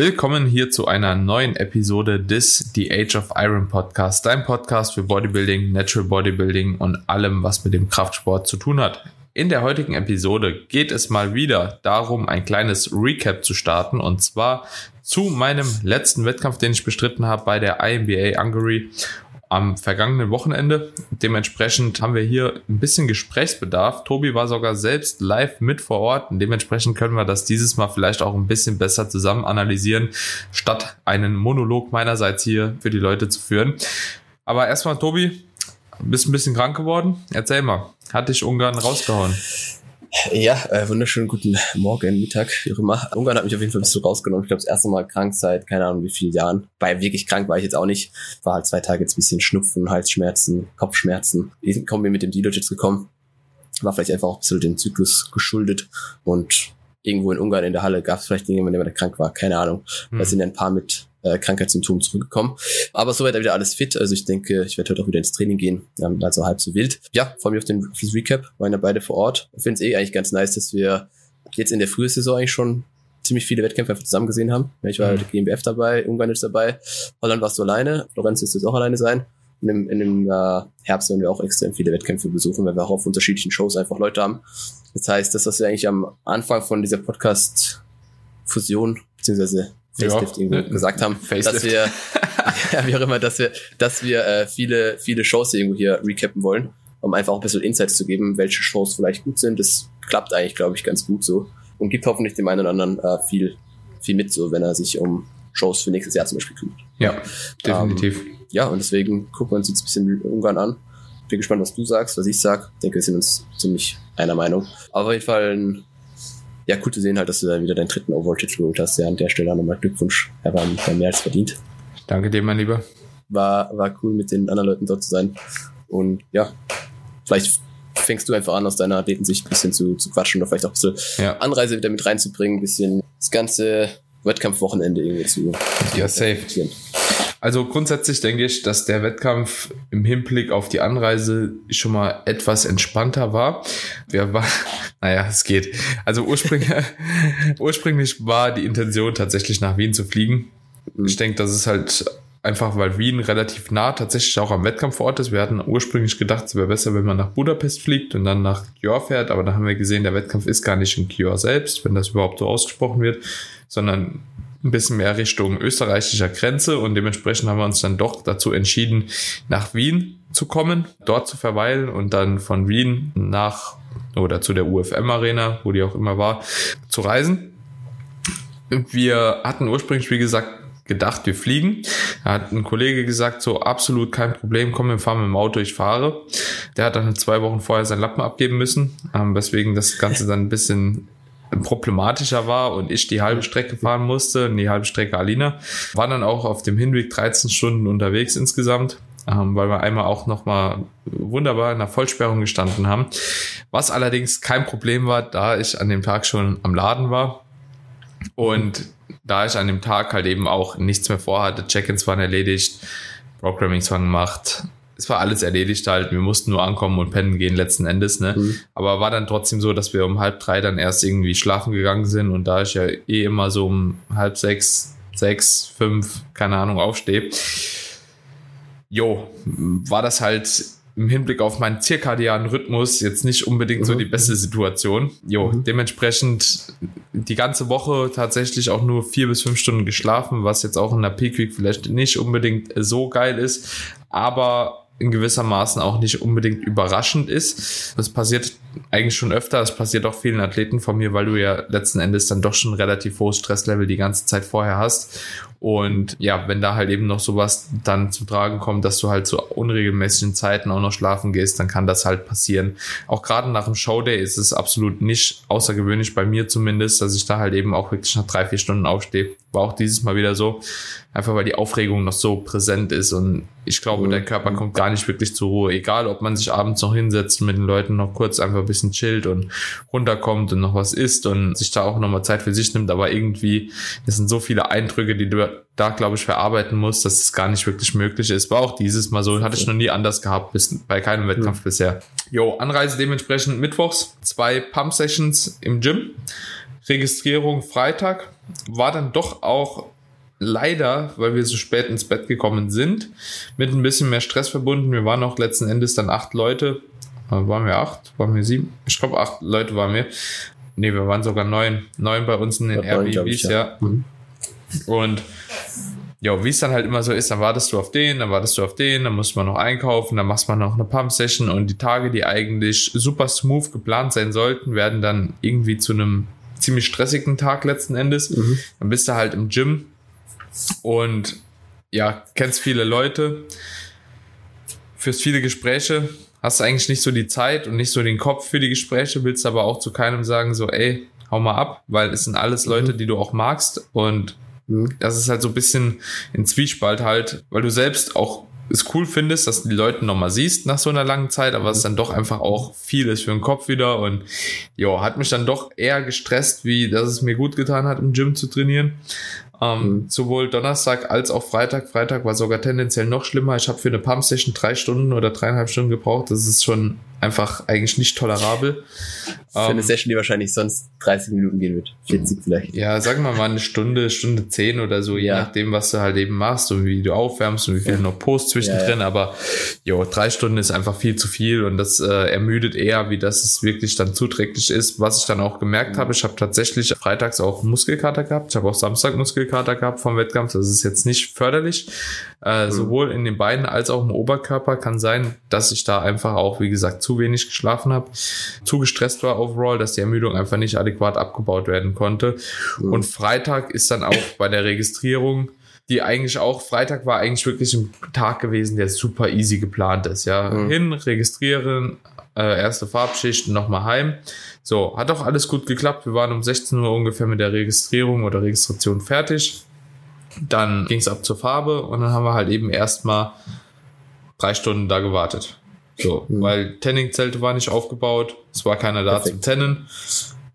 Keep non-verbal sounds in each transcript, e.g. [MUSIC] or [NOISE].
Willkommen hier zu einer neuen Episode des The Age of Iron Podcast, dein Podcast für Bodybuilding, Natural Bodybuilding und allem, was mit dem Kraftsport zu tun hat. In der heutigen Episode geht es mal wieder darum, ein kleines Recap zu starten und zwar zu meinem letzten Wettkampf, den ich bestritten habe bei der IMBA Hungary am vergangenen Wochenende. Dementsprechend haben wir hier ein bisschen Gesprächsbedarf. Tobi war sogar selbst live mit vor Ort dementsprechend können wir das dieses Mal vielleicht auch ein bisschen besser zusammen analysieren, statt einen Monolog meinerseits hier für die Leute zu führen. Aber erstmal, Tobi, bist ein bisschen krank geworden. Erzähl mal, hat dich Ungarn rausgehauen? Ja, äh, wunderschönen guten Morgen, Mittag, wie auch immer. Ungarn hat mich auf jeden Fall ein bisschen rausgenommen. Ich glaube, das erste Mal krank seit keine Ahnung wie vielen Jahren. Bei wirklich krank war ich jetzt auch nicht. War halt zwei Tage jetzt ein bisschen Schnupfen, Halsschmerzen, Kopfschmerzen. Die kommen mit dem jetzt gekommen. War vielleicht einfach auch ein bisschen dem Zyklus geschuldet. Und irgendwo in Ungarn in der Halle gab es vielleicht irgendjemanden, der krank war. Keine Ahnung. Hm. Da sind ein paar mit äh, Krankheitssymptomen zurückgekommen. Aber soweit wieder alles fit. Also ich denke, ich werde heute auch wieder ins Training gehen. Ähm, also halb so wild. Ja, freue mich auf den auf Recap. Waren ja beide vor Ort. Ich finde es eh eigentlich ganz nice, dass wir jetzt in der frühen Saison eigentlich schon ziemlich viele Wettkämpfe einfach zusammen gesehen haben. Ich war mhm. halt GmbF dabei, Ungarn ist dabei, Holland warst du alleine, Florenz ist jetzt auch alleine sein. Und im, in dem äh, Herbst werden wir auch extrem viele Wettkämpfe besuchen, weil wir auch auf unterschiedlichen Shows einfach Leute haben. Das heißt, das, was wir eigentlich am Anfang von dieser Podcast-Fusion, beziehungsweise Facelift ja, irgendwo gesagt haben, Facelift. dass wir, [LAUGHS] ja, wie auch immer, dass wir, dass wir äh, viele, viele Shows irgendwo hier recappen wollen, um einfach auch ein bisschen Insights zu geben, welche Shows vielleicht gut sind. Das klappt eigentlich, glaube ich, ganz gut so und gibt hoffentlich dem einen oder anderen äh, viel, viel mit, so wenn er sich um Shows für nächstes Jahr zum Beispiel kümmert. Ja, definitiv. Ähm, ja, und deswegen gucken wir uns jetzt ein bisschen Ungarn an. Bin gespannt, was du sagst, was ich sag. Ich denke, wir sind uns ziemlich einer Meinung. Aber auf jeden Fall ein ja, cool zu sehen halt, dass du da wieder deinen dritten Overall-Titel geholt hast. Ja, an der Stelle nochmal Glückwunsch. Er war, war mehr als verdient. Danke dir, mein Lieber. War, war cool, mit den anderen Leuten dort zu sein. Und ja, vielleicht fängst du einfach an, aus deiner Athletensicht ein bisschen zu, zu quatschen oder vielleicht auch ein bisschen ja. Anreise wieder mit reinzubringen, ein bisschen das ganze Wettkampfwochenende irgendwie zu. Ja, safe. Also grundsätzlich denke ich, dass der Wettkampf im Hinblick auf die Anreise schon mal etwas entspannter war. Wir war, [LAUGHS] naja, es geht. Also ursprünglich, [LAUGHS] ursprünglich war die Intention tatsächlich nach Wien zu fliegen. Mhm. Ich denke, das ist halt einfach, weil Wien relativ nah tatsächlich auch am Wettkampfort ist. Wir hatten ursprünglich gedacht, es wäre besser, wenn man nach Budapest fliegt und dann nach Kjör fährt, aber da haben wir gesehen, der Wettkampf ist gar nicht in Kjör selbst, wenn das überhaupt so ausgesprochen wird, sondern ein bisschen mehr Richtung österreichischer Grenze und dementsprechend haben wir uns dann doch dazu entschieden, nach Wien zu kommen, dort zu verweilen und dann von Wien nach oder zu der UFM Arena, wo die auch immer war, zu reisen. Wir hatten ursprünglich, wie gesagt, gedacht, wir fliegen. Da hat ein Kollege gesagt, so absolut kein Problem, komm, wir fahren mit dem Auto, ich fahre. Der hat dann zwei Wochen vorher seinen Lappen abgeben müssen, ähm, weswegen das Ganze dann ein bisschen problematischer war und ich die halbe Strecke fahren musste und die halbe Strecke Alina. War dann auch auf dem Hinweg 13 Stunden unterwegs insgesamt, ähm, weil wir einmal auch nochmal wunderbar in der Vollsperrung gestanden haben. Was allerdings kein Problem war, da ich an dem Tag schon am Laden war und da ich an dem Tag halt eben auch nichts mehr vorhatte, Check-ins waren erledigt, Programmings waren gemacht, es war alles erledigt halt. Wir mussten nur ankommen und pennen gehen letzten Endes, ne? Mhm. Aber war dann trotzdem so, dass wir um halb drei dann erst irgendwie schlafen gegangen sind und da ich ja eh immer so um halb sechs, sechs, fünf, keine Ahnung, aufstehe, jo, war das halt im Hinblick auf meinen zirkadianen Rhythmus jetzt nicht unbedingt so mhm. die beste Situation. Jo, mhm. dementsprechend die ganze Woche tatsächlich auch nur vier bis fünf Stunden geschlafen, was jetzt auch in der Peak Week vielleicht nicht unbedingt so geil ist. Aber in gewisser Maßen auch nicht unbedingt überraschend ist. Das passiert eigentlich schon öfter. Das passiert auch vielen Athleten von mir, weil du ja letzten Endes dann doch schon relativ hohes Stresslevel die ganze Zeit vorher hast. Und ja, wenn da halt eben noch sowas dann zu tragen kommt, dass du halt zu unregelmäßigen Zeiten auch noch schlafen gehst, dann kann das halt passieren. Auch gerade nach dem Showday ist es absolut nicht außergewöhnlich, bei mir zumindest, dass ich da halt eben auch wirklich nach drei, vier Stunden aufstehe. War auch dieses Mal wieder so. Einfach weil die Aufregung noch so präsent ist und ich glaube, der Körper kommt gar nicht wirklich zur Ruhe. Egal, ob man sich abends noch hinsetzt und mit den Leuten noch kurz einfach ein bisschen chillt und runterkommt und noch was isst und sich da auch nochmal Zeit für sich nimmt. Aber irgendwie, es sind so viele Eindrücke, die du da, glaube ich, verarbeiten musst, dass es gar nicht wirklich möglich ist. War auch dieses Mal so, hatte ich noch nie anders gehabt, bis, bei keinem Wettkampf mhm. bisher. Jo, Anreise dementsprechend mittwochs, zwei Pump-Sessions im Gym Registrierung Freitag war dann doch auch leider, weil wir so spät ins Bett gekommen sind, mit ein bisschen mehr Stress verbunden. Wir waren auch letzten Endes dann acht Leute. Äh, waren wir acht? Waren wir sieben? Ich glaube, acht Leute waren wir. Nee, wir waren sogar neun. Neun bei uns in den ja, Airbnbs, ja. ja. Mhm. Und ja, wie es dann halt immer so ist, dann wartest du auf den, dann wartest du auf den, dann muss man noch einkaufen, dann machst man noch eine Pump-Session und die Tage, die eigentlich super smooth geplant sein sollten, werden dann irgendwie zu einem ziemlich stressigen Tag letzten Endes. Mhm. Dann bist du halt im Gym und ja, kennst viele Leute, führst viele Gespräche, hast eigentlich nicht so die Zeit und nicht so den Kopf für die Gespräche, willst aber auch zu keinem sagen, so, ey, hau mal ab, weil es sind alles Leute, mhm. die du auch magst und Mhm. Das ist halt so ein bisschen in Zwiespalt halt, weil du selbst auch es cool findest, dass du die Leute nochmal siehst nach so einer langen Zeit, aber es ist dann doch einfach auch viel ist für den Kopf wieder und ja, hat mich dann doch eher gestresst, wie dass es mir gut getan hat, im Gym zu trainieren. Ähm, mhm. Sowohl Donnerstag als auch Freitag. Freitag war sogar tendenziell noch schlimmer. Ich habe für eine Pump-Session drei Stunden oder dreieinhalb Stunden gebraucht. Das ist schon einfach eigentlich nicht tolerabel. Für ähm, eine Session, die wahrscheinlich sonst 30 Minuten gehen wird. 40 vielleicht. Ja, sagen wir mal eine Stunde, Stunde 10 oder so, je ja. nachdem, was du halt eben machst und wie du aufwärmst und wie viel ja. noch Post zwischendrin. Ja, Aber jo, drei Stunden ist einfach viel zu viel und das äh, ermüdet eher, wie das es wirklich dann zuträglich ist. Was ich dann auch gemerkt mhm. habe, ich habe tatsächlich freitags auch Muskelkater gehabt. Ich habe auch Samstag Muskelkater gehabt vom Wettkampf. Das ist jetzt nicht förderlich. Äh, mhm. Sowohl in den Beinen als auch im Oberkörper kann sein, dass ich da einfach auch, wie gesagt, zu wenig geschlafen habe, zu gestresst war overall, dass die Ermüdung einfach nicht adäquat abgebaut werden konnte. Mhm. Und Freitag ist dann auch bei der Registrierung die eigentlich auch, Freitag war eigentlich wirklich ein Tag gewesen, der super easy geplant ist. Ja, mhm. hin, registrieren, äh, erste Farbschicht, nochmal heim. So, hat auch alles gut geklappt. Wir waren um 16 Uhr ungefähr mit der Registrierung oder Registration fertig. Dann ging es ab zur Farbe und dann haben wir halt eben erstmal drei Stunden da gewartet. So, mhm. weil Tanning-Zelte war nicht aufgebaut, es war keiner da Perfekt. zum Tennen.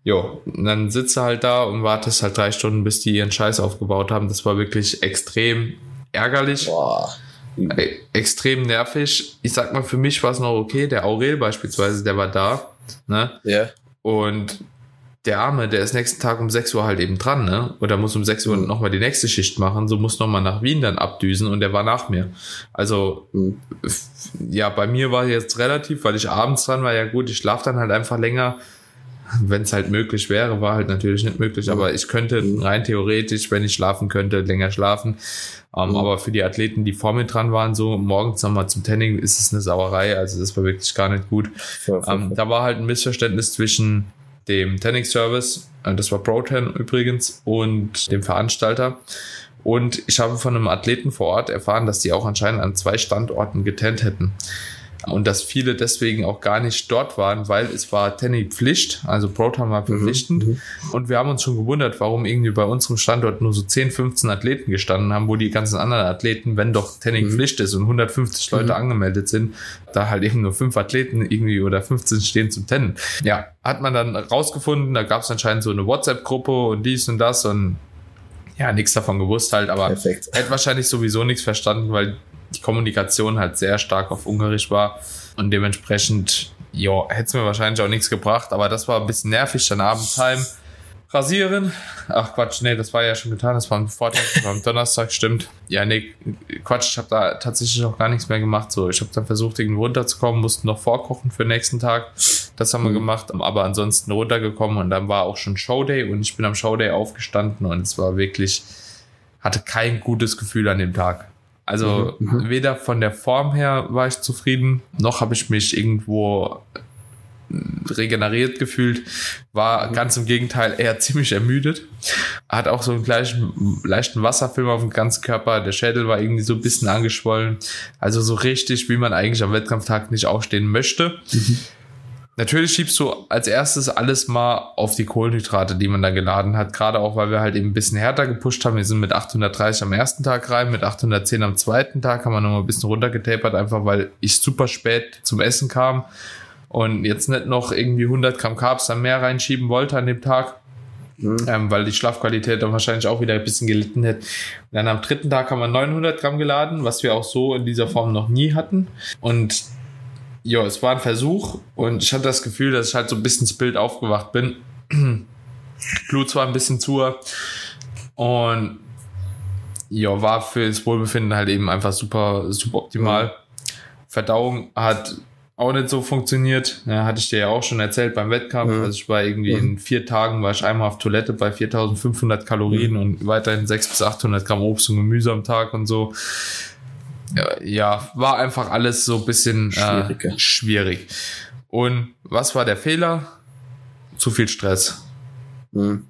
Jo, und dann sitzt du halt da und wartest halt drei Stunden, bis die ihren Scheiß aufgebaut haben. Das war wirklich extrem ärgerlich. Boah. Extrem nervig. Ich sag mal, für mich war es noch okay. Der Aurel beispielsweise, der war da. Ne? Ja. Yeah. Und der Arme, der ist nächsten Tag um 6 Uhr halt eben dran, ne? Oder muss um 6 Uhr mhm. nochmal die nächste Schicht machen, so muss nochmal nach Wien dann abdüsen und der war nach mir. Also, mhm. ja, bei mir war jetzt relativ, weil ich abends dran war, ja gut, ich schlafe dann halt einfach länger. [LAUGHS] Wenn es halt möglich wäre, war halt natürlich nicht möglich, aber ich könnte rein theoretisch, wenn ich schlafen könnte, länger schlafen. Ähm, mhm. Aber für die Athleten, die vor mir dran waren, so morgens nochmal zum Tanning, ist es eine Sauerei. Also das war wirklich gar nicht gut. Ja, ähm, da war halt ein Missverständnis zwischen dem Tanning Service, äh, das war ProTan übrigens, und dem Veranstalter. Und ich habe von einem Athleten vor Ort erfahren, dass die auch anscheinend an zwei Standorten getannt hätten und dass viele deswegen auch gar nicht dort waren, weil es war Tenny Pflicht, also Proton war mhm, verpflichtend mhm, und wir haben uns schon gewundert, warum irgendwie bei unserem Standort nur so 10, 15 Athleten gestanden haben, wo die ganzen anderen Athleten, wenn doch Tenny mhm. Pflicht ist und 150 Leute mhm. angemeldet sind, da halt eben nur fünf Athleten irgendwie oder 15 stehen zum Tennen. Ja, hat man dann rausgefunden, da gab es anscheinend so eine WhatsApp-Gruppe und dies und das und ja, nichts davon gewusst halt, aber Perfekt. hätte wahrscheinlich sowieso nichts verstanden, weil die Kommunikation halt sehr stark auf Ungarisch war und dementsprechend, ja, hätte es mir wahrscheinlich auch nichts gebracht, aber das war ein bisschen nervig, dann abends heim rasieren. Ach Quatsch, nee, das war ja schon getan, das war am Vortag, das war am Donnerstag, stimmt. Ja, nee, Quatsch, ich habe da tatsächlich auch gar nichts mehr gemacht. So, ich habe dann versucht, irgendwie runterzukommen, mussten noch vorkochen für den nächsten Tag. Das haben wir mhm. gemacht, aber ansonsten runtergekommen und dann war auch schon Showday und ich bin am Showday aufgestanden und es war wirklich, hatte kein gutes Gefühl an dem Tag. Also mhm. mhm. weder von der Form her war ich zufrieden, noch habe ich mich irgendwo regeneriert gefühlt, war mhm. ganz im Gegenteil eher ziemlich ermüdet. Hat auch so einen gleichen, leichten Wasserfilm auf dem ganzen Körper. Der Schädel war irgendwie so ein bisschen angeschwollen. Also so richtig, wie man eigentlich am Wettkampftag nicht aufstehen möchte. Mhm. Natürlich schiebst du als erstes alles mal auf die Kohlenhydrate, die man da geladen hat. Gerade auch, weil wir halt eben ein bisschen härter gepusht haben. Wir sind mit 830 am ersten Tag rein, mit 810 am zweiten Tag haben wir nochmal ein bisschen runtergetapert, einfach weil ich super spät zum Essen kam und jetzt nicht noch irgendwie 100 Gramm Carbs dann mehr reinschieben wollte an dem Tag. Mhm. Ähm, weil die Schlafqualität dann wahrscheinlich auch wieder ein bisschen gelitten hätte. Und dann am dritten Tag haben wir 900 Gramm geladen, was wir auch so in dieser Form noch nie hatten. Und ja, es war ein Versuch und ich hatte das Gefühl, dass ich halt so ein bisschen ins Bild aufgewacht bin. [CLEARS THROAT] Blut zwar ein bisschen zu und ja, war für das Wohlbefinden halt eben einfach super, super optimal. Verdauung hat auch nicht so funktioniert. Ja, hatte ich dir ja auch schon erzählt beim Wettkampf. Mhm. Also ich war irgendwie mhm. in vier Tagen, war ich einmal auf Toilette bei 4500 Kalorien mhm. und weiterhin 600 bis 800 Gramm Obst und Gemüse am Tag und so. Ja, ja war einfach alles so ein bisschen äh, schwierig. Und was war der Fehler? Zu viel Stress. Mhm.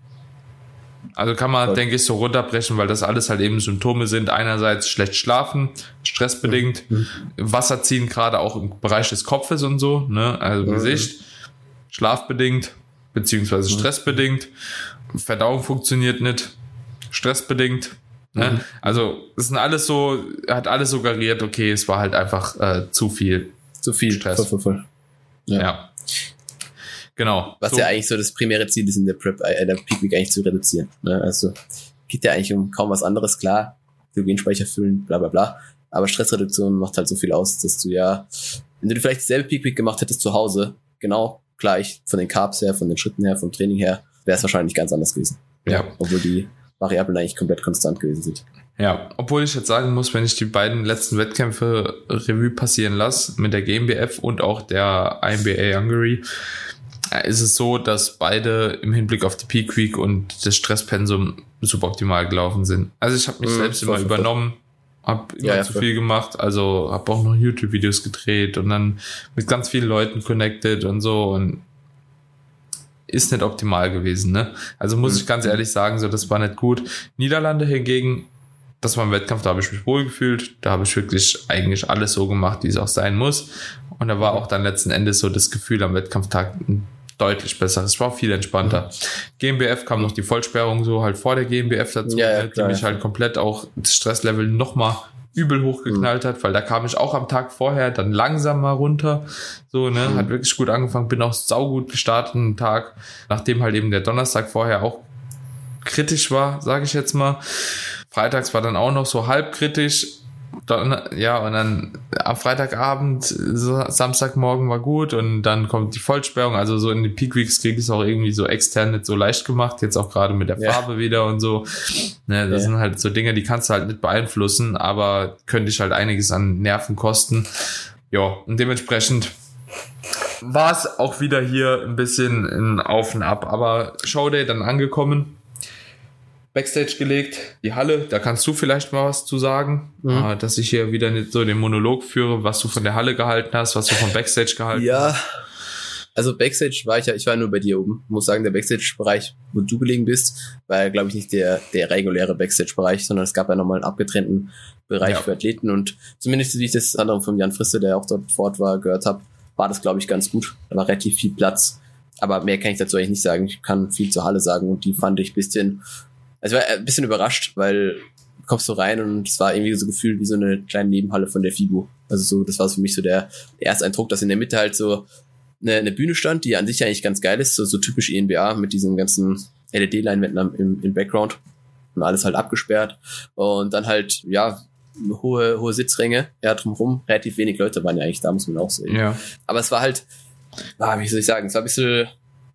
Also kann man, denke ich, so runterbrechen, weil das alles halt eben Symptome sind. Einerseits schlecht schlafen, stressbedingt, mhm. Wasser ziehen, gerade auch im Bereich des Kopfes und so, ne? Also mhm. Gesicht, schlafbedingt, beziehungsweise mhm. stressbedingt. Verdauung funktioniert nicht, stressbedingt. Ne? Mhm. Also es sind alles so, hat alles suggeriert, okay, es war halt einfach äh, zu viel. Zu viel Stress. Voll, voll, voll. Ja. ja. Genau. Was so. ja eigentlich so das primäre Ziel ist in der Prep, äh, der Peak Week eigentlich zu reduzieren. Ne? Also geht ja eigentlich um kaum was anderes, klar. Glykogenspeicher füllen, bla bla bla. Aber Stressreduktion macht halt so viel aus, dass du ja, wenn du vielleicht dasselbe Peak Week gemacht hättest zu Hause, genau gleich, von den Carbs her, von den Schritten her, vom Training her, wäre es wahrscheinlich ganz anders gewesen. Ja. Obwohl die Variablen eigentlich komplett konstant gewesen sind. Ja, obwohl ich jetzt sagen muss, wenn ich die beiden letzten Wettkämpfe Revue passieren lasse, mit der GmbF und auch der IMBA Hungary, ist es so, dass beide im Hinblick auf die Peak Week und das Stresspensum suboptimal gelaufen sind. Also ich habe mich mhm, selbst immer übernommen, habe immer ja, zu viel gemacht, also habe auch noch YouTube-Videos gedreht und dann mit ganz vielen Leuten connected und so und ist nicht optimal gewesen, ne? Also muss mhm. ich ganz ehrlich sagen, so das war nicht gut. Niederlande hingegen, das war ein Wettkampf, da habe ich mich wohl gefühlt, da habe ich wirklich eigentlich alles so gemacht, wie es auch sein muss. Und da war auch dann letzten Endes so das Gefühl am Wettkampftag deutlich besser. Es war viel entspannter. GmbF kam noch die Vollsperrung so halt vor der GmbF dazu, ja, ja, ne, die mich halt komplett auch das Stresslevel nochmal übel hochgeknallt mhm. hat, weil da kam ich auch am Tag vorher dann langsam mal runter. So, ne, mhm. hat wirklich gut angefangen, bin auch saugut gestartet einen Tag, nachdem halt eben der Donnerstag vorher auch kritisch war, sage ich jetzt mal. Freitags war dann auch noch so halb kritisch, dann, ja, und dann am Freitagabend, Samstagmorgen war gut und dann kommt die Vollsperrung. Also so in den Peak Weeks krieg ich es auch irgendwie so extern nicht so leicht gemacht. Jetzt auch gerade mit der ja. Farbe wieder und so. Ne, das ja. sind halt so Dinge, die kannst du halt nicht beeinflussen, aber könnte ich halt einiges an Nerven kosten. Ja, und dementsprechend war es auch wieder hier ein bisschen ein Auf und Ab. Aber Showday dann angekommen Backstage gelegt, die Halle, da kannst du vielleicht mal was zu sagen, mhm. äh, dass ich hier wieder so den Monolog führe, was du von der Halle gehalten hast, was du vom Backstage gehalten ja. hast. Also Backstage war ich ja, ich war nur bei dir oben. muss sagen, der Backstage-Bereich, wo du gelegen bist, war ja, glaube ich, nicht der, der reguläre Backstage-Bereich, sondern es gab ja nochmal einen abgetrennten Bereich ja. für Athleten und zumindest wie ich das andere von Jan Frisse, der auch dort fort war, gehört habe, war das, glaube ich, ganz gut. Da war relativ viel Platz. Aber mehr kann ich dazu eigentlich nicht sagen. Ich kann viel zur Halle sagen und die fand ich bisschen also ich war ein bisschen überrascht, weil du kommst so rein und es war irgendwie so gefühlt wie so eine kleine Nebenhalle von der FIBO. Also so, das war für mich so der, der erste Eindruck, dass in der Mitte halt so eine, eine Bühne stand, die an sich eigentlich ganz geil ist, so, so typisch ENBA mit diesen ganzen LED-Leinwänden im, im Background und alles halt abgesperrt. Und dann halt, ja, hohe, hohe Sitzränge, ja, drumherum, relativ wenig Leute waren ja eigentlich da, muss man auch sehen. Ja. Aber es war halt, ah, wie soll ich sagen, es war ein bisschen,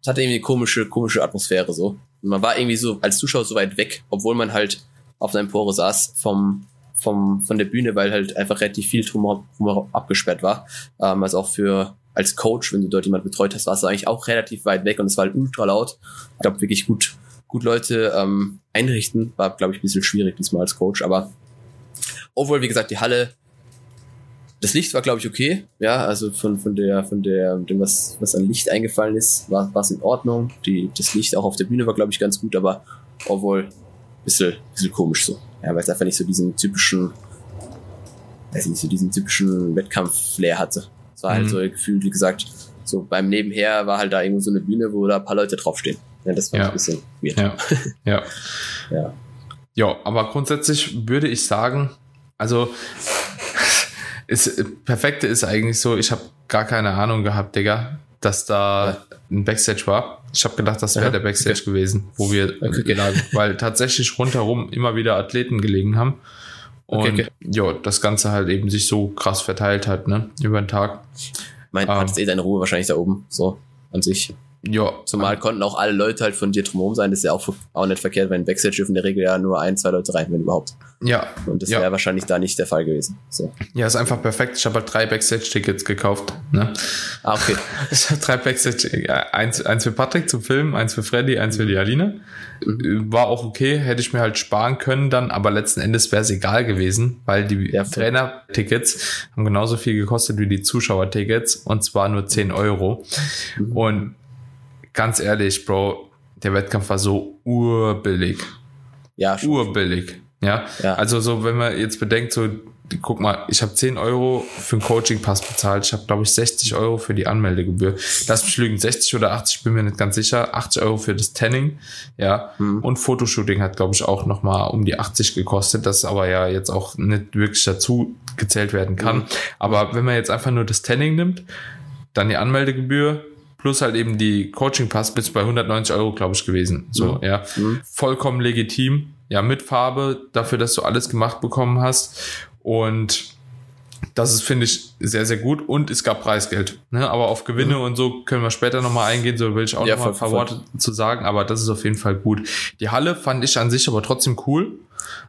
es hatte irgendwie eine komische, komische Atmosphäre so. Man war irgendwie so als Zuschauer so weit weg, obwohl man halt auf seinem Pore saß vom, vom, von der Bühne, weil halt einfach relativ viel drumherum abgesperrt war. Ähm, also auch für als Coach, wenn du dort jemand betreut hast, warst du eigentlich auch relativ weit weg und es war halt ultra laut. Ich glaube wirklich gut, gut Leute ähm, einrichten, war glaube ich ein bisschen schwierig diesmal als Coach, aber overall, wie gesagt, die Halle das Licht war, glaube ich, okay. Ja, also von, von der, von der, dem, was, was an Licht eingefallen ist, war es in Ordnung. Die, das Licht auch auf der Bühne war, glaube ich, ganz gut, aber obwohl bisschen, bisschen komisch so. Ja, weil es einfach nicht so diesen typischen, weiß nicht, so diesen typischen Wettkampf-Flair hatte. Es war halt mhm. halt so gefühlt, wie gesagt, so beim Nebenher war halt da irgendwo so eine Bühne, wo da ein paar Leute draufstehen. Ja, das war ja. ein bisschen weird. Ja. [LAUGHS] ja. ja. Ja, aber grundsätzlich würde ich sagen, also ist, Perfekte ist eigentlich so, ich habe gar keine Ahnung gehabt, Digga, dass da ein Backstage war. Ich habe gedacht, das wäre ja, der Backstage okay. gewesen, wo wir okay, lagen, weil tatsächlich rundherum immer wieder Athleten gelegen haben. Und okay, ja, das Ganze halt eben sich so krass verteilt hat, ne, über den Tag. Mein, ähm, hattest eh deine Ruhe wahrscheinlich da oben, so, an sich. Ja. Zumal konnten auch alle Leute halt von dir drumherum sein. Das ist ja auch, auch nicht verkehrt, weil in Backstage dürfen in der Regel ja nur ein, zwei Leute rein, wenn überhaupt. Ja. Und das ja. wäre wahrscheinlich da nicht der Fall gewesen. So. Ja, ist einfach perfekt. Ich habe halt drei Backstage-Tickets gekauft. Ne? Ah, okay. [LAUGHS] Ich habe drei Backstage, eins, eins für Patrick zum Film, eins für Freddy, eins für die Aline. Mhm. War auch okay, hätte ich mir halt sparen können dann, aber letzten Endes wäre es egal gewesen, weil die ja, Trainer-Tickets haben genauso viel gekostet wie die Zuschauer-Tickets und zwar nur 10 Euro. Mhm. Und ganz ehrlich, Bro, der Wettkampf war so urbillig. Ja, schon. Urbillig. Ja? ja. Also so, wenn man jetzt bedenkt, so, guck mal, ich habe 10 Euro für einen Coaching-Pass bezahlt. Ich habe, glaube ich, 60 Euro für die Anmeldegebühr. Lass mich lügen, 60 oder 80, bin mir nicht ganz sicher. 80 Euro für das Tanning, ja. Mhm. Und Fotoshooting hat, glaube ich, auch nochmal um die 80 gekostet, das aber ja jetzt auch nicht wirklich dazu gezählt werden kann. Mhm. Aber wenn man jetzt einfach nur das Tanning nimmt, dann die Anmeldegebühr, plus halt eben die Coaching Pass bis bei 190 Euro, glaube ich, gewesen. So, mhm. ja. Mhm. Vollkommen legitim. Ja, mit Farbe, dafür, dass du alles gemacht bekommen hast. Und das ist, finde ich, sehr, sehr gut. Und es gab Preisgeld. Ne? Aber auf Gewinne mhm. und so können wir später nochmal eingehen. So will ich auch ja, nochmal ein paar Worte zu sagen. Aber das ist auf jeden Fall gut. Die Halle fand ich an sich aber trotzdem cool.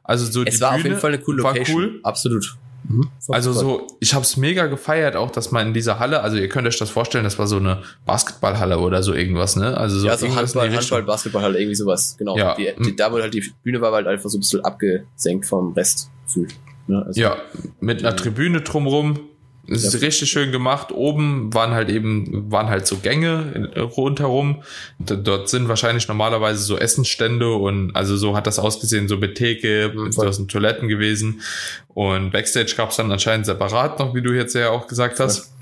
Also so es die war Bühne auf jeden Fall eine coole Location. Cool. Absolut. Mhm, also so, ich habe es mega gefeiert, auch dass man in dieser Halle, also ihr könnt euch das vorstellen, das war so eine Basketballhalle oder so irgendwas, ne? Also so, ja, so Handball, Handball, Basketballhalle, irgendwie sowas, genau. Ja. Die, die, da wurde halt die Bühne war halt einfach so ein bisschen abgesenkt vom Rest gefühlt. Ne? Also, ja, mit einer Tribüne drumrum, es ist ja. richtig schön gemacht. Oben waren halt eben, waren halt so Gänge rundherum. Dort sind wahrscheinlich normalerweise so Essensstände und also so hat das ausgesehen, so mit Theke, mhm, so sind Toiletten gewesen. Und Backstage gab es dann anscheinend separat noch, wie du jetzt ja auch gesagt hast.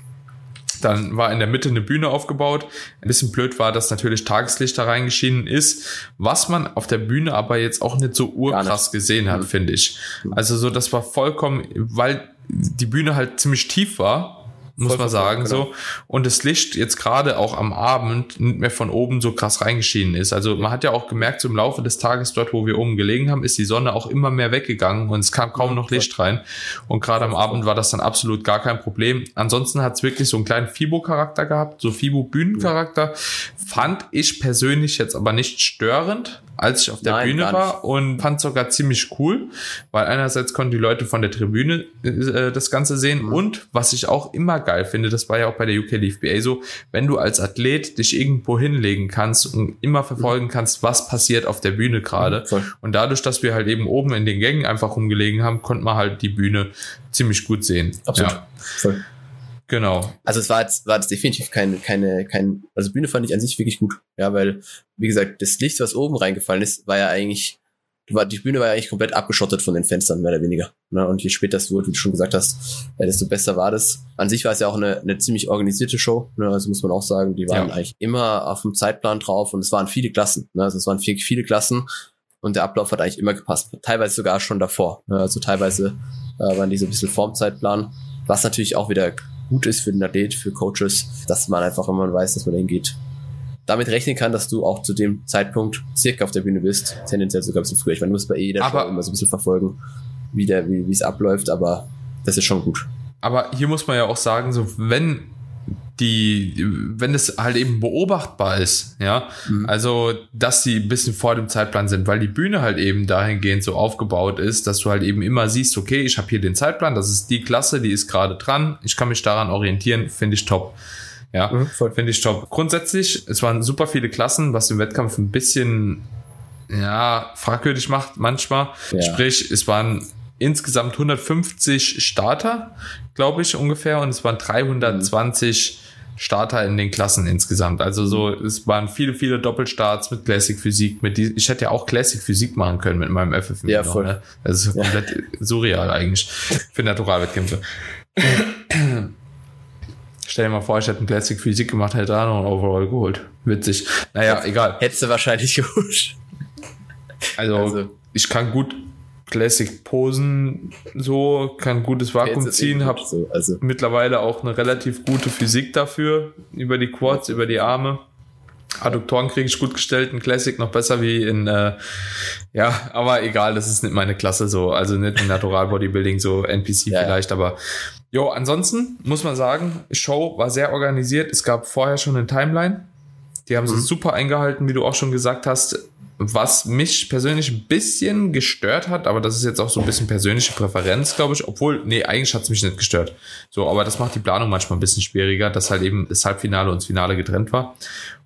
Dann war in der Mitte eine Bühne aufgebaut. Ein bisschen blöd war, dass natürlich Tageslicht da reingeschienen ist, was man auf der Bühne aber jetzt auch nicht so urkrass nicht. gesehen hat, mhm. finde ich. Also so, das war vollkommen, weil die Bühne halt ziemlich tief war, muss man sagen, genau. so. Und das Licht jetzt gerade auch am Abend nicht mehr von oben so krass reingeschienen ist. Also man hat ja auch gemerkt, so im Laufe des Tages dort, wo wir oben gelegen haben, ist die Sonne auch immer mehr weggegangen und es kam kaum noch Licht rein. Und gerade am Abend war das dann absolut gar kein Problem. Ansonsten hat es wirklich so einen kleinen Fibo-Charakter gehabt, so Fibo-Bühnencharakter. Fand ich persönlich jetzt aber nicht störend als ich auf der Nein, Bühne war und fand sogar ziemlich cool, weil einerseits konnten die Leute von der Tribüne äh, das Ganze sehen mhm. und was ich auch immer geil finde, das war ja auch bei der UK LFBA so, wenn du als Athlet dich irgendwo hinlegen kannst und immer verfolgen kannst, was passiert auf der Bühne gerade mhm, und dadurch, dass wir halt eben oben in den Gängen einfach rumgelegen haben, konnte man halt die Bühne ziemlich gut sehen. Absolut. Ja. Voll. Genau. Also es war jetzt, war jetzt definitiv keine, keine, kein, also Bühne fand ich an sich wirklich gut. Ja, weil, wie gesagt, das Licht, was oben reingefallen ist, war ja eigentlich, war, die Bühne war ja eigentlich komplett abgeschottet von den Fenstern, mehr oder weniger. Ne? Und je später es wurde, wie du schon gesagt hast, äh, desto besser war das. An sich war es ja auch eine, eine ziemlich organisierte Show, ne? also muss man auch sagen, die waren ja. eigentlich immer auf dem Zeitplan drauf und es waren viele Klassen. Ne? Also es waren viele, viele Klassen und der Ablauf hat eigentlich immer gepasst. Teilweise sogar schon davor. Ne? Also teilweise äh, waren die so ein bisschen vorm Zeitplan, was natürlich auch wieder gut ist für den Athlet, für Coaches, dass man einfach, wenn man weiß, dass man dahin geht, damit rechnen kann, dass du auch zu dem Zeitpunkt circa auf der Bühne bist, tendenziell sogar ein bisschen früher. Ich meine, du musst bei jeder aber Show immer so ein bisschen verfolgen, wie der, wie es abläuft, aber das ist schon gut. Aber hier muss man ja auch sagen, so wenn die, wenn es halt eben beobachtbar ist, ja, mhm. also dass sie ein bisschen vor dem Zeitplan sind, weil die Bühne halt eben dahingehend so aufgebaut ist, dass du halt eben immer siehst, okay, ich habe hier den Zeitplan, das ist die Klasse, die ist gerade dran, ich kann mich daran orientieren, finde ich top. Ja, mhm, finde ich top. Grundsätzlich, es waren super viele Klassen, was den Wettkampf ein bisschen ja, fragwürdig macht manchmal. Ja. Sprich, es waren insgesamt 150 Starter, glaube ich, ungefähr, und es waren 320 mhm. Starter in den Klassen insgesamt. Also so, es waren viele, viele Doppelstarts mit Classic Physik, mit die, ich hätte ja auch Classic Physik machen können mit meinem FF. Ja, voll. Ne? Das ist komplett ja. surreal eigentlich für Naturalwettkämpfe. [LAUGHS] Stell dir mal vor, ich hätte einen Classic Physik gemacht, hätte da noch einen Overall geholt. Witzig. Naja, egal. Hättest du wahrscheinlich [LAUGHS] geholt. Also, also, ich kann gut Classic Posen so, kann gutes Vakuum ziehen, habe so, also. mittlerweile auch eine relativ gute Physik dafür, über die Quads, über die Arme. Adduktoren kriege ich gut gestellt, in Classic noch besser wie in, äh, ja, aber egal, das ist nicht meine Klasse so, also nicht in Natural Bodybuilding, so NPC ja, vielleicht, aber jo, ansonsten muss man sagen, Show war sehr organisiert, es gab vorher schon eine Timeline, Die haben sie Mhm. super eingehalten, wie du auch schon gesagt hast. Was mich persönlich ein bisschen gestört hat, aber das ist jetzt auch so ein bisschen persönliche Präferenz, glaube ich. Obwohl, nee, eigentlich hat es mich nicht gestört. So, aber das macht die Planung manchmal ein bisschen schwieriger, dass halt eben das Halbfinale und das Finale getrennt war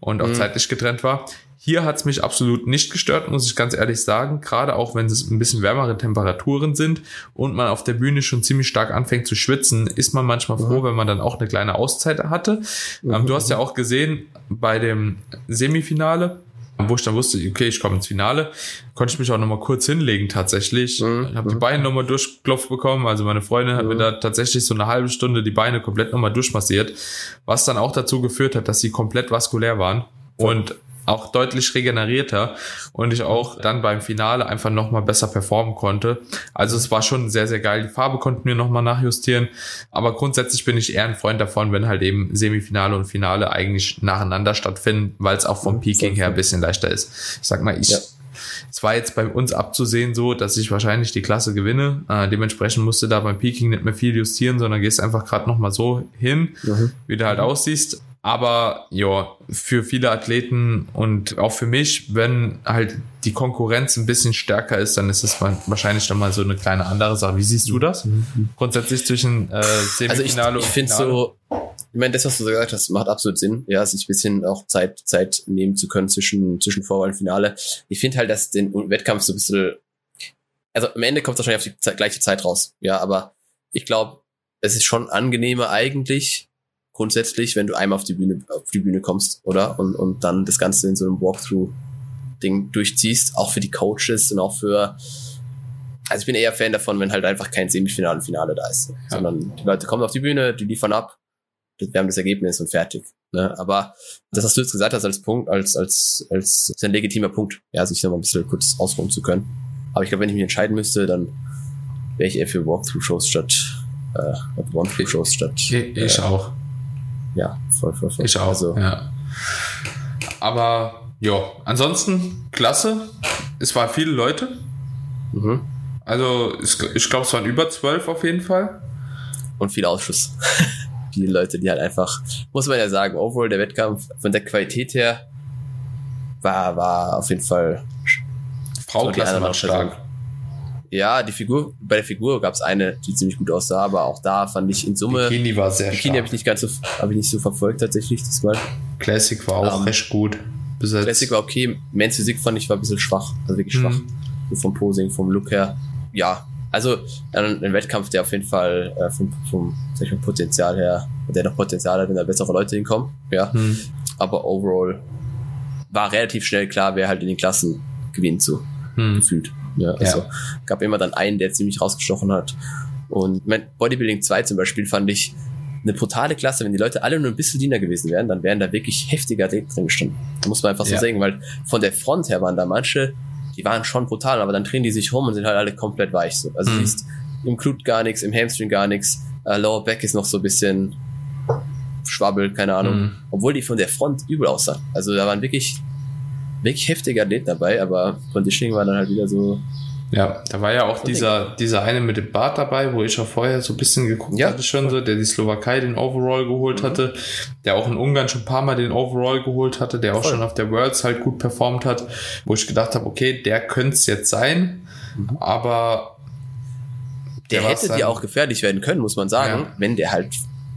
und auch Mhm. zeitlich getrennt war. Hier hat es mich absolut nicht gestört, muss ich ganz ehrlich sagen. Gerade auch wenn es ein bisschen wärmere Temperaturen sind und man auf der Bühne schon ziemlich stark anfängt zu schwitzen, ist man manchmal froh, wenn man dann auch eine kleine Auszeit hatte. Ähm, du hast ja auch gesehen bei dem Semifinale, wo ich dann wusste, okay, ich komme ins Finale, konnte ich mich auch nochmal kurz hinlegen tatsächlich. Mhm. Ich habe die Beine nochmal durchklopft bekommen. Also meine Freundin hat mir da tatsächlich so eine halbe Stunde die Beine komplett nochmal durchmassiert, was dann auch dazu geführt hat, dass sie komplett vaskulär waren und auch deutlich regenerierter und ich auch dann beim Finale einfach nochmal besser performen konnte. Also es war schon sehr, sehr geil. Die Farbe konnten wir nochmal nachjustieren. Aber grundsätzlich bin ich eher ein Freund davon, wenn halt eben Semifinale und Finale eigentlich nacheinander stattfinden, weil es auch vom Peaking her ein bisschen leichter ist. Ich sag mal, ich, Ja. es war jetzt bei uns abzusehen so, dass ich wahrscheinlich die Klasse gewinne. Äh, dementsprechend musste da beim Peaking nicht mehr viel justieren, sondern gehst einfach gerade nochmal so hin, Mhm. wie du halt aussiehst. Aber ja, für viele Athleten und auch für mich, wenn halt die Konkurrenz ein bisschen stärker ist, dann ist es wa- wahrscheinlich dann mal so eine kleine andere Sache. Wie siehst du das? Grundsätzlich zwischen äh, Also ich, Semifinale ich finde so, ich meine, das, was du gesagt hast, macht absolut Sinn, ja, sich ein bisschen auch Zeit, Zeit nehmen zu können zwischen, zwischen Vorwahl und Finale. Ich finde halt, dass den Wettkampf so ein bisschen, also am Ende kommt es wahrscheinlich auf die gleiche Zeit raus, ja, aber ich glaube, es ist schon angenehmer eigentlich, grundsätzlich, wenn du einmal auf die Bühne, auf die Bühne kommst, oder? Und, und dann das Ganze in so einem Walkthrough-Ding durchziehst, auch für die Coaches und auch für, also ich bin eher Fan davon, wenn halt einfach kein Semifinale und Finale da ist, sondern die Leute kommen auf die Bühne, die liefern ab, wir haben das Ergebnis und fertig. Ne? Aber das, was du jetzt gesagt hast als Punkt, als, als, als ist ein legitimer Punkt, ja, sich noch mal ein bisschen kurz ausruhen zu können. Aber ich glaube, wenn ich mich entscheiden müsste, dann wäre ich eher für Walkthrough-Shows statt, äh, One-Through-Shows statt. Ich, ich äh, auch. Ja, voll, voll, voll. Ich auch. Also, ja. Aber ja, ansonsten klasse. Es waren viele Leute. mhm. Also ich, ich glaube, es waren über zwölf auf jeden Fall. Und viel Ausschuss. [LAUGHS] Viele Leute, die halt einfach, muss man ja sagen, overall der Wettkampf von der Qualität her war, war auf jeden Fall Frau So, war stark. Ja, die Figur, bei der Figur gab es eine, die ziemlich gut aussah, aber auch da fand ich in Summe. Bikini war sehr Bikini habe ich nicht ganz so, habe ich nicht so verfolgt tatsächlich diesmal. Classic war auch Ähm, recht gut besetzt. Classic war okay, Men's Physik fand ich war ein bisschen schwach, also wirklich schwach. Hm. So vom Posing, vom Look her. Ja, also ein, ein Wettkampf, der auf jeden Fall äh, vom, vom ich mal, Potenzial her, der noch Potenzial hat, wenn da bessere Leute hinkommen. Ja, Hm. aber overall war relativ schnell klar, wer halt in den Klassen gewinnt so. Hm. gefühlt. Ja, also gab immer dann einen, der ziemlich rausgestochen hat. Und mein Bodybuilding 2 zum Beispiel fand ich eine brutale Klasse. Wenn die Leute alle nur ein bisschen leaner gewesen wären, dann wären da wirklich heftige Athleten drin gestanden. Da muss man einfach so Ja. sagen, weil von der Front her waren da manche, die waren schon brutal, aber dann drehen die sich rum und sind halt alle komplett weich. So. Also Mhm. siehst im Glut gar nichts, im Hamstring gar nichts, äh, Lower Back ist noch so ein bisschen schwabbel, keine Ahnung. Mhm. Obwohl die von der Front übel aussahen. Also da waren wirklich, wirklich heftige Athleten dabei, aber Conditioning war dann halt wieder so, Ja, da war ja auch dieser, dieser eine mit dem Bart dabei, wo ich auch vorher so ein bisschen geguckt Ja. hatte schon so, der die Slowakei den Overall geholt Mhm. hatte, der auch in Ungarn schon ein paar Mal den Overall geholt hatte, der auch Voll. schon auf der Worlds halt gut performt hat, wo ich gedacht habe, okay, der könnte es jetzt sein, Mhm. aber der, war's hätte dir auch gefährlich werden können, muss man sagen, Ja. wenn der halt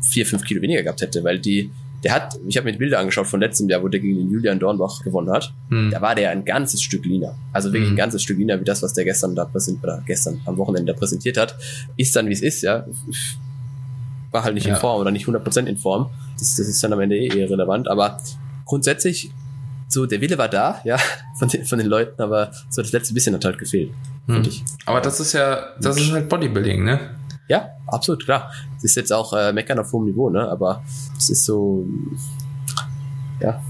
vier, fünf Kilo weniger gehabt hätte, weil die, der hat, ich habe mir die Bilder angeschaut von letztem Jahr, wo der gegen den Julian Dornbach gewonnen hat. hm, Da war der ein ganzes Stück leaner. Also wirklich Mhm. ein ganzes Stück leaner, wie das, was der gestern da präsentiert, oder gestern am Wochenende da präsentiert hat. Ist dann, wie es ist, ja. War halt nicht Ja. in Form oder nicht 100% in Form. Das, das ist dann am Ende eh irrelevant. Aber grundsätzlich, so, der Wille war da, ja, [LAUGHS] von den, von den Leuten, aber so das letzte bisschen hat halt gefehlt, hm. finde ich. aber das ist ja, das ist halt Bodybuilding, ne? Ja, absolut, klar. Das ist jetzt auch äh, Meckern auf hohem Niveau, ne? Aber es ist so, ja,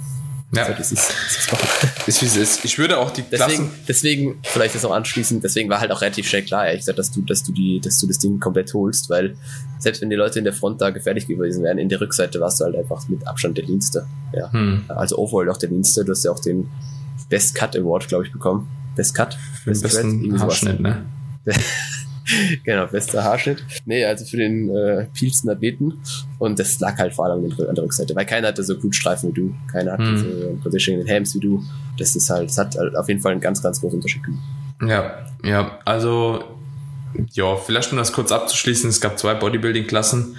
Ja, so, das ist, das ist [LAUGHS] ist wie es ist. Ich würde auch die Deswegen, Klassen, deswegen, vielleicht das auch anschließend, deswegen war halt auch relativ schnell klar, ehrlich gesagt, dass du, dass du die, dass du das Ding komplett holst, weil selbst wenn die Leute in der Front da gefährlich gewesen wären, in der Rückseite warst du halt einfach mit Abstand der Leanste. Ja. hm, Also overall auch der Leanste, du hast ja auch den Best Cut Award, glaube ich, bekommen. Best Cut? Best besten. Haarschnitt, ne? [LAUGHS] [LAUGHS] genau, bester Haarschnitt. Nee, also für den äh, vielsten Athleten. Und das lag halt vor allem an der Rückseite, weil keiner hatte so Blutstreifen wie du. Keiner hatte Hm. so Positioning in den Helms wie du. Das ist halt, das hat halt auf jeden Fall einen ganz, ganz großen Unterschied gemacht. Ja, ja, also, ja, vielleicht um das kurz abzuschließen, es gab zwei Bodybuilding-Klassen,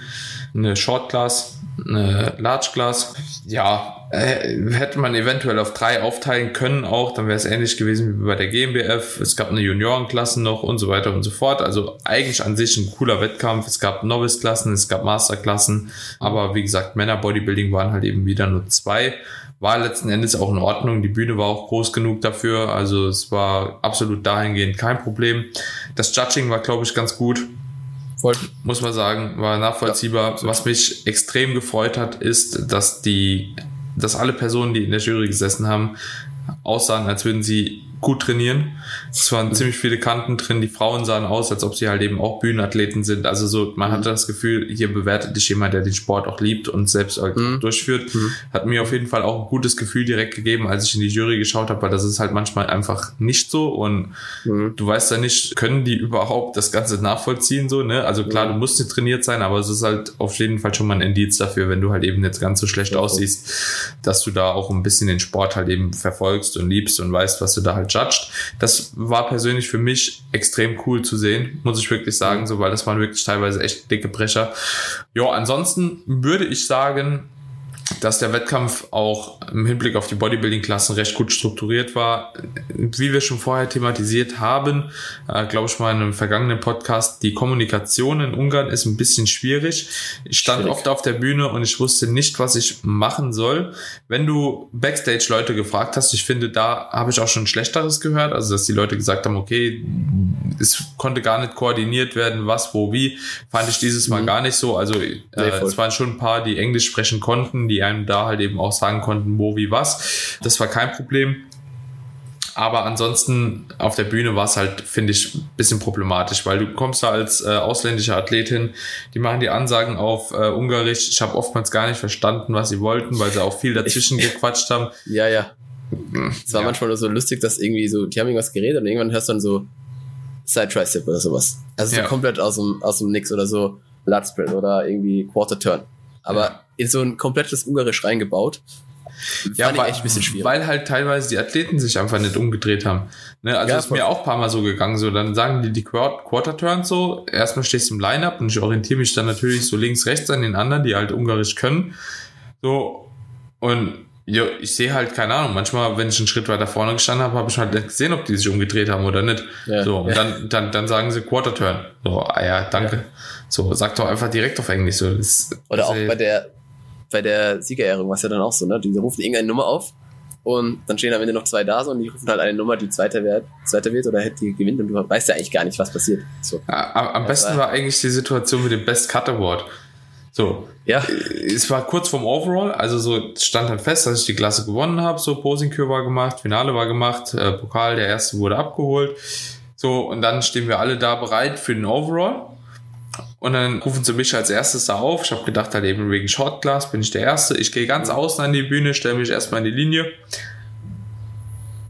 eine Short Class, eine Large Class. Ja, äh, hätte man eventuell auf drei aufteilen können auch, dann wäre es ähnlich gewesen wie bei der GmbF. Es gab eine Juniorenklasse noch und so weiter und so fort. Also eigentlich an sich ein cooler Wettkampf. Es gab Novice-Klassen, es gab Master-Klassen, aber wie gesagt, Männer-Bodybuilding waren halt eben wieder nur zwei war letzten Endes auch in Ordnung. Die Bühne war auch groß genug dafür. Also es war absolut dahingehend kein Problem. Das Judging war, glaube ich, ganz gut. Muss man sagen, war nachvollziehbar. Was mich extrem gefreut hat, ist, dass die, dass alle Personen, die in der Jury gesessen haben, aussahen, als würden sie gut trainieren. Es waren ziemlich viele Kanten drin. Die Frauen sahen aus, als ob sie halt eben auch Bühnenathleten sind. Also so, man hatte das Gefühl, hier bewertet dich jemand, der den Sport auch liebt und selbst halt Mhm. durchführt. Hat mir auf jeden Fall auch ein gutes Gefühl direkt gegeben, als ich in die Jury geschaut habe, weil das ist halt manchmal einfach nicht so und Mhm. du weißt ja nicht, können die überhaupt das Ganze nachvollziehen so, ne? Also klar, du musst nicht trainiert sein, aber es ist halt auf jeden Fall schon mal ein Indiz dafür, wenn du halt eben jetzt ganz so schlecht Ja, aussiehst, dass du da auch ein bisschen den Sport halt eben verfolgst und liebst und weißt, was du da halt judged. Das war persönlich für mich extrem cool zu sehen, muss ich wirklich sagen, so, weil das waren wirklich teilweise echt dicke Brecher. Ja, ansonsten würde ich sagen, dass der Wettkampf auch im Hinblick auf die Bodybuilding-Klassen recht gut strukturiert war. Wie wir schon vorher thematisiert haben, äh, glaube ich mal in einem vergangenen Podcast, die Kommunikation in Ungarn ist ein bisschen schwierig. Ich stand Schwierig. oft auf der Bühne und ich wusste nicht, was ich machen soll. Wenn du Backstage Leute gefragt hast, ich finde, da habe ich auch schon Schlechteres gehört, also dass die Leute gesagt haben, okay, es konnte gar nicht koordiniert werden, was, wo, wie, fand ich dieses Mal Mhm. gar nicht so. Also äh, voll. es waren schon ein paar, die Englisch sprechen konnten, die einem da halt eben auch sagen konnten, wo, wie, was. Das war kein Problem. Aber ansonsten auf der Bühne war es halt, finde ich, ein bisschen problematisch, weil du kommst da als äh, ausländische Athletin, die machen die Ansagen auf äh, Ungarisch. Ich habe oftmals gar nicht verstanden, was sie wollten, weil sie auch viel dazwischen [LAUGHS] gequatscht haben. Ja, ja. Es war Ja. manchmal nur so lustig, dass irgendwie so, die haben irgendwas geredet und irgendwann hörst du dann so Side Tricep oder sowas. Also so Ja. komplett aus dem, aus dem Nix oder so Lat Spread oder irgendwie Quarter Turn. Aber Ja. In so ein komplettes Ungarisch reingebaut. Ja, weil, echt ein bisschen schwierig. weil halt teilweise die Athleten sich einfach nicht umgedreht haben. Ne, also Ja, ist mir auch ein paar Mal so gegangen. So, dann sagen die die Quart Quarter Turns so. Erstmal stehst du im Line-Up und ich orientiere mich dann natürlich so links, rechts an den anderen, die halt Ungarisch können. So, und ja, ich sehe halt, keine Ahnung, manchmal, wenn ich einen Schritt weiter vorne gestanden habe, habe ich halt nicht gesehen, ob die sich umgedreht haben oder nicht. Ja, so, und ja. dann, dann, dann sagen sie Quarter Turn. So, ah ja, danke. So, sag doch einfach direkt auf Englisch. So, das, Oder auch das- bei der, bei der Siegerehrung war es ja dann auch so, ne? Die rufen irgendeine Nummer auf und dann stehen am Ende noch zwei da so und die rufen halt eine Nummer, die zweiter wird, zweiter wird oder die gewinnt und du weißt ja eigentlich gar nicht, was passiert. So. Ja, am, besten war- war eigentlich die Situation mit dem Best Cut Award. So, Ja, es war kurz vorm Overall, also so stand dann fest, dass ich die Klasse gewonnen habe. So Posing-Kür war gemacht, Finale war gemacht, äh, Pokal, der erste wurde abgeholt. So, und dann stehen wir alle da bereit für den Overall. Und dann rufen sie mich als erstes da auf. Ich habe gedacht, halt eben wegen Shortglass bin ich der Erste. Ich gehe ganz außen an die Bühne, stelle mich erstmal in die Linie.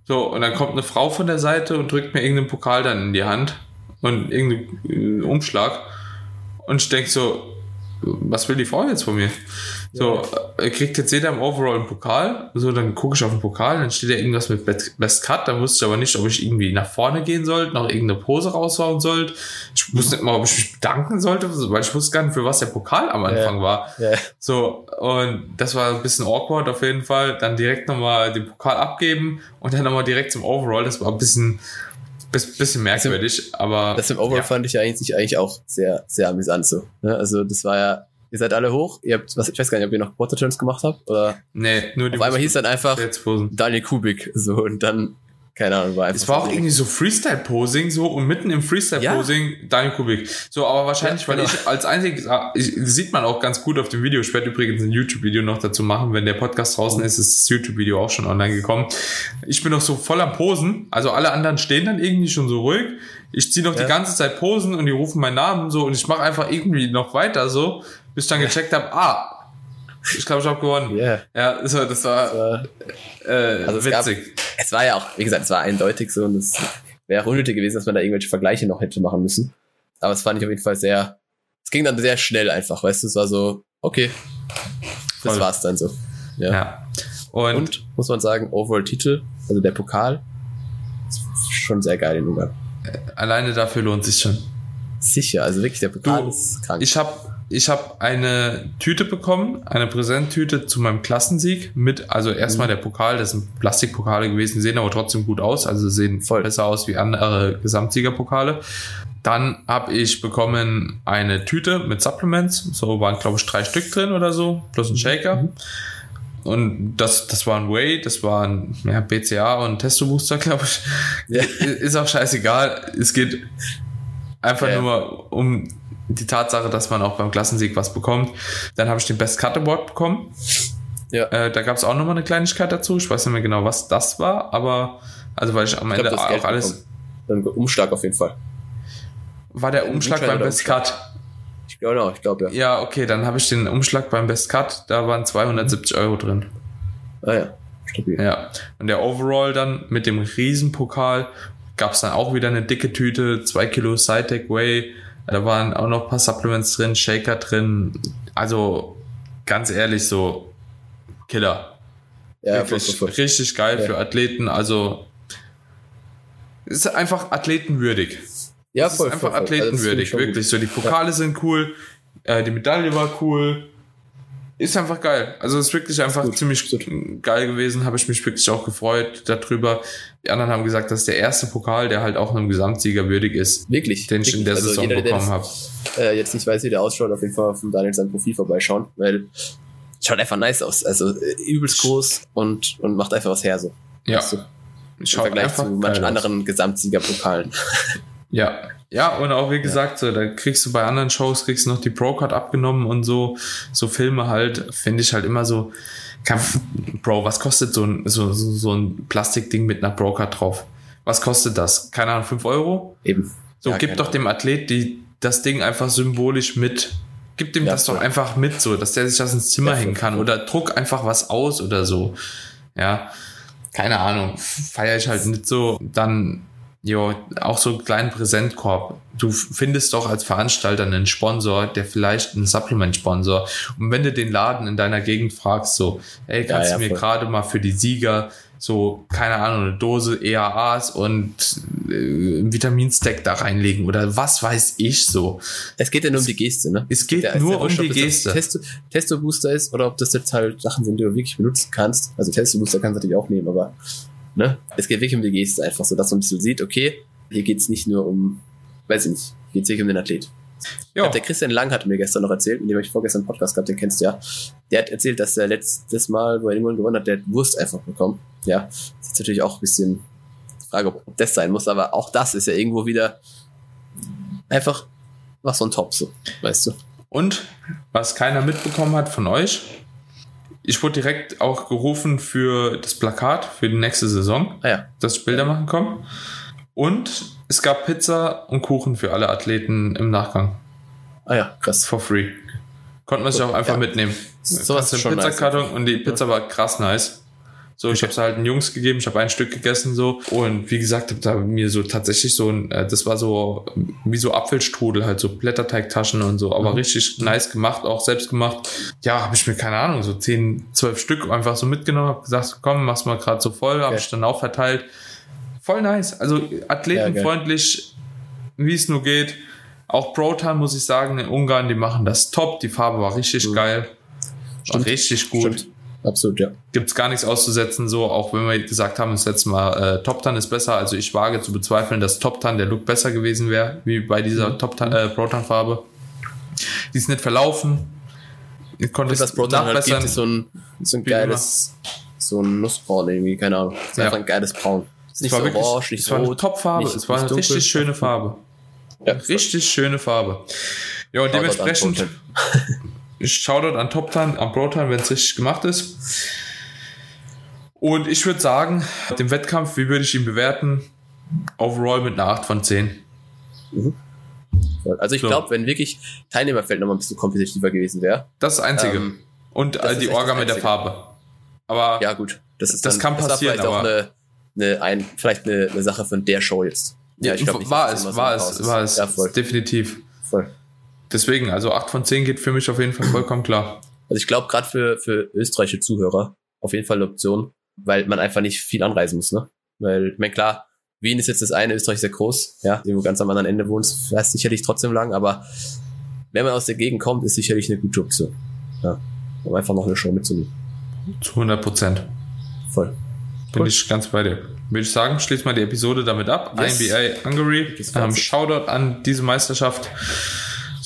So, und dann kommt eine Frau von der Seite und drückt mir irgendeinen Pokal dann in die Hand und irgendeinen Umschlag. Und ich denk so, was will die Frau jetzt von mir? So, äh, kriegt jetzt jeder im Overall einen Pokal. So, dann gucke ich auf den Pokal, dann steht da irgendwas mit Best Cut. Da wusste ich aber nicht, ob ich irgendwie nach vorne gehen sollte, noch irgendeine Pose raushauen sollte. Ich wusste nicht mal, ob ich mich bedanken sollte, weil ich wusste gar nicht, für was der Pokal am Anfang war. ja. So, und das war ein bisschen awkward auf jeden Fall. Dann direkt nochmal den Pokal abgeben und dann nochmal direkt zum Overall. Das war ein bisschen, bis- bisschen merkwürdig, aber. Das im Overall ja. fand ich ja eigentlich, eigentlich auch sehr, sehr amüsant so. Ne? Also das war ja, ihr seid alle hoch, ihr habt, was, ich weiß gar nicht, ob ihr noch Quarter Turns gemacht habt oder Nee, nur die auf einmal hieß dann einfach. Daniel Kubik so und dann, keine Ahnung, war einfach Es war auch irgendwie so Freestyle-Posing, so und mitten im Freestyle-Posing Daniel Kubik. So, aber wahrscheinlich, Ja, weil genau. ich als einziges, ah, ich, sieht man auch ganz gut auf dem Video. Ich werde übrigens ein YouTube-Video noch dazu machen. Wenn der Podcast draußen ist, ist das YouTube-Video auch schon online gekommen. Ich bin noch so voll am Posen. Also alle anderen stehen dann irgendwie schon so ruhig. Ich ziehe noch Ja. die ganze Zeit Posen und die rufen meinen Namen so und ich mache einfach irgendwie noch weiter so, bis ich dann gecheckt habe, ah, ich glaube, ich habe gewonnen. Yeah. Ja, so, das war Äh, Also es gab- witzig. es war ja auch, wie gesagt, es war eindeutig so und es wäre auch unnötig gewesen, dass man da irgendwelche Vergleiche noch hätte machen müssen. aber es fand ich auf jeden Fall sehr, es ging dann sehr schnell einfach, weißt du, es war so, okay, das Voll. war's dann so. Ja. Ja. Und, Und, muss man sagen, Overall-Titel, also der Pokal, ist schon sehr geil in Ungarn. alleine dafür lohnt sich schon. Sicher, also wirklich, der Pokal Du, ist krank. Ich habe ich hab eine Tüte bekommen, eine Präsenttüte zu meinem Klassensieg mit, also erstmal Mhm. der Pokal, das sind Plastikpokale gewesen, sehen aber trotzdem gut aus, also sehen Voll. besser aus wie andere Gesamtsiegerpokale. Dann habe ich bekommen eine Tüte mit Supplements, so waren glaube ich drei Stück drin oder so, plus ein Shaker. Mhm. Und das, das war ein Whey, das war ein ja, BCA und Testo Booster, glaube ich. Ja. Ist auch scheißegal. Es geht einfach Ja. nur um die Tatsache, dass man auch beim Klassensieg was bekommt. Dann habe ich den Best Cut Award bekommen. Ja. Äh, da gab es auch nochmal eine Kleinigkeit dazu. Ich weiß nicht mehr genau, was das war, aber also weil ich am Ich Ende glaub, auch alles. Dann Umschlag auf jeden Fall. War der Umschlag beim Best Umschlag? Cut? Ich glaube, genau, ich glaube, ja. Ja, okay, dann habe ich den Umschlag beim Best Cut, da waren 270 Euro drin. Ah ja, stabil. Ja. Und der Overall dann mit dem Riesenpokal gab es dann auch wieder eine dicke Tüte, zwei Kilo Cytec Whey. Da waren auch noch ein paar Supplements drin, Shaker drin. Also ganz ehrlich, so Killer. Ja, Wirklich voll, voll. richtig geil Ja. für Athleten. Also ist einfach athletenwürdig. Ja, voll, ist einfach. Also, athletenwürdig, schon wirklich. gut. So, die Pokale sind cool, äh, die Medaille war cool. Ist einfach geil. Also ist wirklich einfach Gut, ziemlich geil gewesen. Habe ich mich wirklich auch gefreut darüber. Die anderen haben gesagt, das ist der erste Pokal, der halt auch einem Gesamtsieger würdig ist, Wirklich. den ich in der Also Saison jeder, der bekommen habe. äh, jetzt nicht weiß, wie der ausschaut, auf jeden Fall von Daniel sein Profil vorbeischauen, weil schaut einfach nice aus. Also äh, übelst groß und, und macht einfach was her so. Ja, du, Im Vergleich zu manchen anderen Gesamtsiegerpokalen. [LAUGHS] Ja, ja, und auch wie gesagt, so, da kriegst du bei anderen Shows, kriegst du noch die Pro-Card abgenommen und so, so Filme halt, finde ich halt immer so, kann, Bro, was kostet so ein, so, so, so ein Plastikding mit einer Pro-Card drauf? Was kostet das? Keine Ahnung, 5 Euro? Eben. So, Ja, gib doch dem Athlet die, das Ding einfach symbolisch mit. Gib dem Ja, das doch einfach mit, so, dass der sich das ins Zimmer hängen kann oder druck einfach was aus oder so. Ja, keine Ahnung, feiere ich halt nicht so. Dann, jo, auch so einen kleinen Präsentkorb. Du findest doch als Veranstalter einen Sponsor, der vielleicht einen Supplement-Sponsor. Und wenn du den Laden in deiner Gegend fragst, so, ey, kannst Ja, ja, du mir gerade mal für die Sieger so, keine Ahnung, eine Dose EAAs und äh, einen Vitaminstack da reinlegen oder was weiß ich so. Es geht ja nur um die Geste, ne? Es geht Ja, nur um ob die das Geste. Testo, Testo Booster ist oder ob das jetzt halt Sachen sind, die du wirklich benutzen kannst. Also Testo Booster kannst du natürlich auch nehmen, aber ne? Es geht wirklich um die Geste einfach so, dass man ein bisschen sieht, okay, hier geht's nicht nur um, weiß ich nicht, hier geht's wirklich um den Athlet. Glaub, der Christian Lang hat mir gestern noch erzählt, mit dem ich vorgestern einen Podcast gehabt, den kennst du ja. Der hat erzählt, dass er letztes Mal, wo er irgendwann gewonnen hat, der hat Wurst einfach bekommen. Ja, das ist natürlich auch ein bisschen Frage, ob das sein muss, aber auch das ist ja irgendwo wieder einfach was so ein Top, so, weißt du. Und was keiner mitbekommen hat von euch, ich wurde direkt auch gerufen für das Plakat für die nächste Saison, Ah ja, dass Bilder machen komme. Und es gab Pizza und Kuchen für alle Athleten im Nachgang. ah ja, krass. For free. Konnte man sich auch einfach Ja. mitnehmen. Ist einen schon nice. Pizzakarton und die Pizza war krass nice. So, ich habe es halt den Jungs gegeben, ich habe ein Stück gegessen so und wie gesagt, habe da mir so tatsächlich so ein, äh, das war so wie so Apfelstrudel, halt so Blätterteigtaschen und so, aber Mhm. richtig nice gemacht, auch selbst gemacht. Ja, habe ich mir keine Ahnung, so 10, 12 Stück einfach so mitgenommen, habe gesagt, komm, mach's mal gerade so voll, habe ich dann auch verteilt. Voll nice, also athletenfreundlich, wie es nur geht. Auch Proton muss ich sagen, in Ungarn, die machen das top, die Farbe war richtig Mhm. geil. War richtig gut Stimmt. Absolut, ja. gibt's gar nichts auszusetzen, so, auch wenn wir gesagt haben, das letzte Mal, äh, Top Tan ist besser, also ich wage zu bezweifeln, dass Top Tan der Look besser gewesen wäre, wie bei dieser Mhm. Top Tan, äh, Proton Farbe. Die ist nicht verlaufen. Ich konnte es Proton halt nachbessern. gibt, ist so ein, so ein geiles, so ein Nussbraun irgendwie, keine Ahnung. ist Ja. einfach ein geiles Braun. Ist nicht es so war wirklich, orange, nicht es so war eine. Top-Farbe, es war eine dunkel. richtig schöne Farbe. Ja, Richtig schöne Farbe. Ja, und dementsprechend, [LAUGHS] Shoutout an Top Tan, an Proton, wenn es richtig gemacht ist. Und ich würde sagen, dem Wettkampf, wie würde ich ihn bewerten? Overall mit einer 8 von 10. Also ich So. glaube, wenn wirklich Teilnehmerfeld nochmal ein bisschen kompetitiver gewesen wäre. Das das Einzige. Ähm, Und das die Orga das mit der. Farbe. Aber Ja, gut. Das ist Das kann war passieren, vielleicht auch aber- eine, eine, ein, vielleicht eine, eine Sache von der Show jetzt. Ja, ich glaube, war es, war es, war es, definitiv. Voll. Deswegen, also 8 von 10 geht für mich auf jeden Fall vollkommen klar. Also ich glaube, gerade für, für österreichische Zuhörer auf jeden Fall eine Option, weil man einfach nicht viel anreisen muss, ne? Weil, ich meine, klar, Wien ist jetzt das eine, Österreich ist sehr groß, ja, irgendwo ganz am anderen Ende wohnst, fährst sicherlich trotzdem lang, aber wenn man aus der Gegend kommt, ist sicherlich eine gute Option. Ja, um einfach noch eine Show mitzunehmen. Zu 100 Prozent. Voll. Bin cool. ich ganz bei dir. Würde ich sagen, schließt mal die Episode damit ab. Yes. INBA Hungary. Ähm, Shoutout an diese Meisterschaft.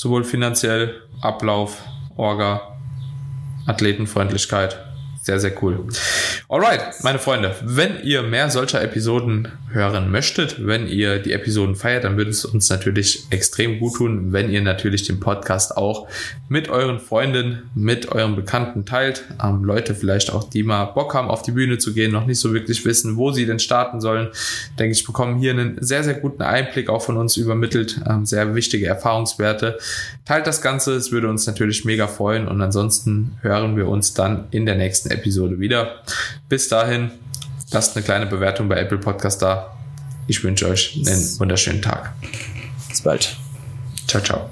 Sowohl finanziell, Ablauf, Orga, Athletenfreundlichkeit sehr, sehr cool. Alright, meine Freunde, wenn ihr mehr solcher Episoden hören möchtet, wenn ihr die Episoden feiert, dann würde es uns natürlich extrem gut tun, wenn ihr natürlich den Podcast auch mit euren Freunden, mit euren Bekannten teilt. Ähm, Leute vielleicht auch, die mal Bock haben, auf die Bühne zu gehen, noch nicht so wirklich wissen, wo sie denn starten sollen. Denke ich, bekommen hier einen sehr, sehr guten Einblick auch von uns übermittelt. Ähm, sehr wichtige Erfahrungswerte. Teilt das Ganze, es würde uns natürlich mega freuen und ansonsten hören wir uns dann in der nächsten Episode wieder. Bis dahin, lasst eine kleine Bewertung bei Apple Podcast da. Ich wünsche euch einen wunderschönen Tag. Bis bald. Ciao, ciao.